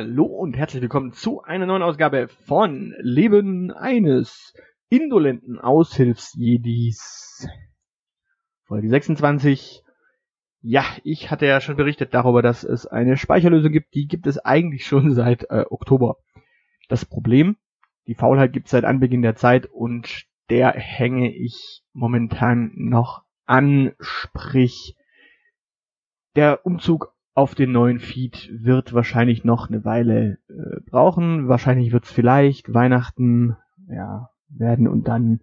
Hallo und herzlich willkommen zu einer neuen Ausgabe von Leben eines indolenten Aushilfsjedis. Folge 26. Ja, ich hatte ja schon berichtet darüber, dass es eine Speicherlösung gibt. Die gibt es eigentlich schon seit äh, Oktober. Das Problem, die Faulheit gibt es seit Anbeginn der Zeit und der hänge ich momentan noch an, sprich der Umzug auf den neuen Feed wird wahrscheinlich noch eine Weile äh, brauchen. Wahrscheinlich wird es vielleicht Weihnachten ja, werden und dann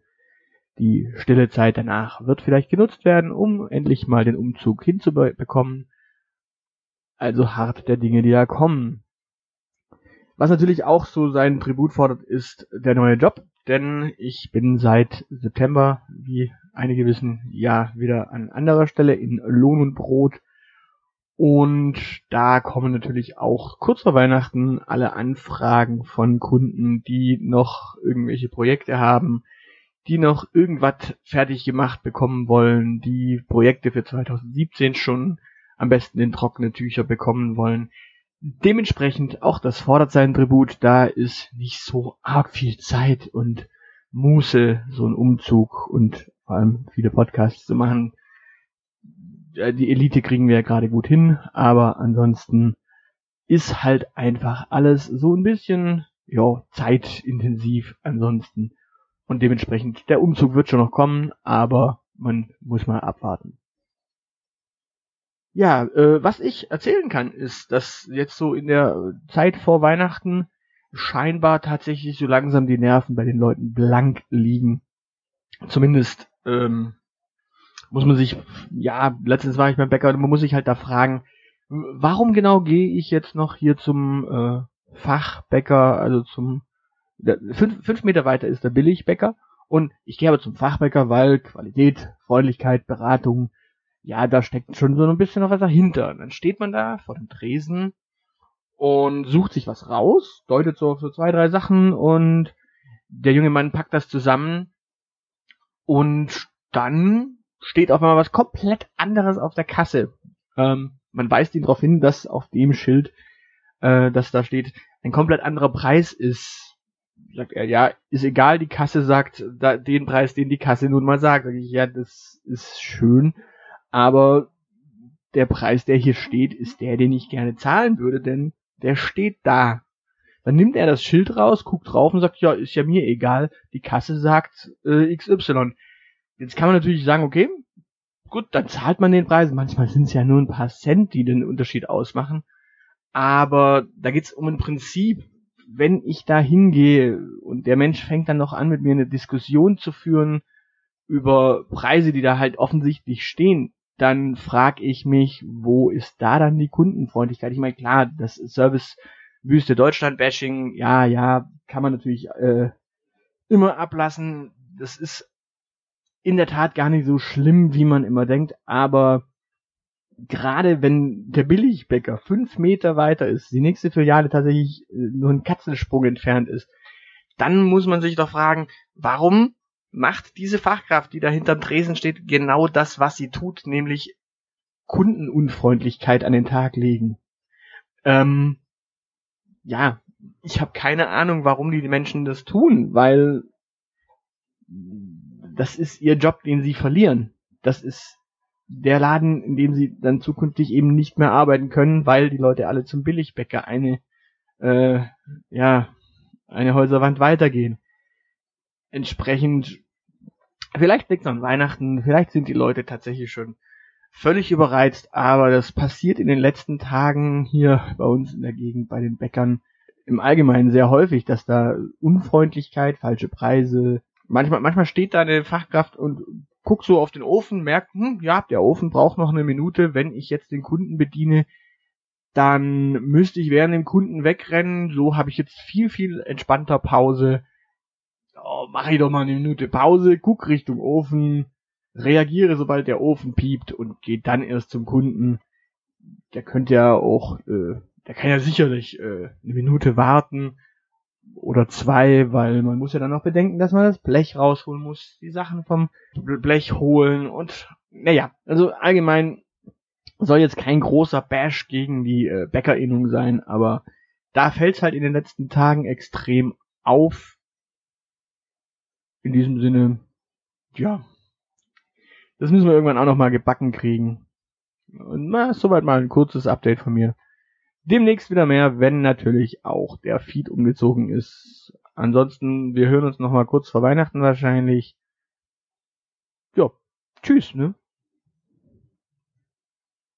die stille Zeit danach wird vielleicht genutzt werden, um endlich mal den Umzug hinzubekommen. Also hart der Dinge, die da kommen. Was natürlich auch so seinen Tribut fordert, ist der neue Job, denn ich bin seit September, wie einige wissen, ja wieder an anderer Stelle in Lohn und Brot und da kommen natürlich auch kurz vor Weihnachten alle Anfragen von Kunden, die noch irgendwelche Projekte haben, die noch irgendwas fertig gemacht bekommen wollen, die Projekte für 2017 schon am besten in trockene Tücher bekommen wollen. Dementsprechend auch das fordert seinen Tribut, da ist nicht so arg viel Zeit und Muße, so ein Umzug und vor allem viele Podcasts zu machen, die Elite kriegen wir ja gerade gut hin, aber ansonsten ist halt einfach alles so ein bisschen, ja, zeitintensiv ansonsten. Und dementsprechend, der Umzug wird schon noch kommen, aber man muss mal abwarten. Ja, äh, was ich erzählen kann, ist, dass jetzt so in der Zeit vor Weihnachten scheinbar tatsächlich so langsam die Nerven bei den Leuten blank liegen. Zumindest ähm, muss man sich, ja, letztens war ich beim Bäcker, man muss sich halt da fragen, warum genau gehe ich jetzt noch hier zum äh, Fachbäcker, also zum der, fünf, fünf Meter weiter ist der Billigbäcker und ich gehe aber zum Fachbäcker, weil Qualität, Freundlichkeit, Beratung, ja, da steckt schon so ein bisschen noch was dahinter. Und dann steht man da vor dem Tresen und sucht sich was raus, deutet so auf so zwei, drei Sachen und der junge Mann packt das zusammen und dann steht auf einmal was komplett anderes auf der Kasse. Ähm, man weist ihn darauf hin, dass auf dem Schild, äh, dass da steht, ein komplett anderer Preis ist. Sagt er, ja, ist egal, die Kasse sagt da, den Preis, den die Kasse nun mal sagt. Sag ich, ja, das ist schön, aber der Preis, der hier steht, ist der, den ich gerne zahlen würde, denn der steht da. Dann nimmt er das Schild raus, guckt drauf und sagt, ja, ist ja mir egal, die Kasse sagt äh, XY. Jetzt kann man natürlich sagen, okay, gut, dann zahlt man den Preis. Manchmal sind es ja nur ein paar Cent, die den Unterschied ausmachen. Aber da geht's um ein Prinzip. Wenn ich da hingehe und der Mensch fängt dann noch an, mit mir eine Diskussion zu führen über Preise, die da halt offensichtlich stehen, dann frage ich mich, wo ist da dann die Kundenfreundlichkeit? Ich meine, klar, das Service Wüste Deutschland Bashing, ja, ja, kann man natürlich äh, immer ablassen. Das ist in der Tat gar nicht so schlimm, wie man immer denkt, aber gerade wenn der Billigbäcker fünf Meter weiter ist, die nächste Filiale tatsächlich äh, nur ein Katzensprung entfernt ist, dann muss man sich doch fragen, warum macht diese Fachkraft, die da hinterm Tresen steht, genau das, was sie tut, nämlich Kundenunfreundlichkeit an den Tag legen. Ähm, ja, ich habe keine Ahnung, warum die Menschen das tun, weil das ist ihr Job, den sie verlieren. Das ist der Laden, in dem sie dann zukünftig eben nicht mehr arbeiten können, weil die Leute alle zum Billigbäcker eine, äh, ja, eine Häuserwand weitergehen. Entsprechend, vielleicht liegt es an Weihnachten, vielleicht sind die Leute tatsächlich schon völlig überreizt, aber das passiert in den letzten Tagen hier bei uns in der Gegend bei den Bäckern im Allgemeinen sehr häufig, dass da Unfreundlichkeit, falsche Preise, manchmal, manchmal steht da eine Fachkraft und guckt so auf den Ofen, merkt, hm, ja, der Ofen braucht noch eine Minute, wenn ich jetzt den Kunden bediene, dann müsste ich während dem Kunden wegrennen, so habe ich jetzt viel, viel entspannter Pause. Oh, mache ich doch mal eine Minute Pause, guck Richtung Ofen, reagiere, sobald der Ofen piept und geht dann erst zum Kunden. Der könnte ja auch, äh, der kann ja sicherlich äh, eine Minute warten oder zwei, weil man muss ja dann noch bedenken, dass man das Blech rausholen muss, die Sachen vom Blech holen und naja, also allgemein soll jetzt kein großer Bash gegen die äh, Bäckerinnung sein, aber da fällt's halt in den letzten Tagen extrem auf. In diesem Sinne, ja, das müssen wir irgendwann auch noch mal gebacken kriegen. Und na, soweit mal ein kurzes Update von mir. Demnächst wieder mehr, wenn natürlich auch der Feed umgezogen ist. Ansonsten, wir hören uns noch mal kurz vor Weihnachten wahrscheinlich. Ja, tschüss, ne?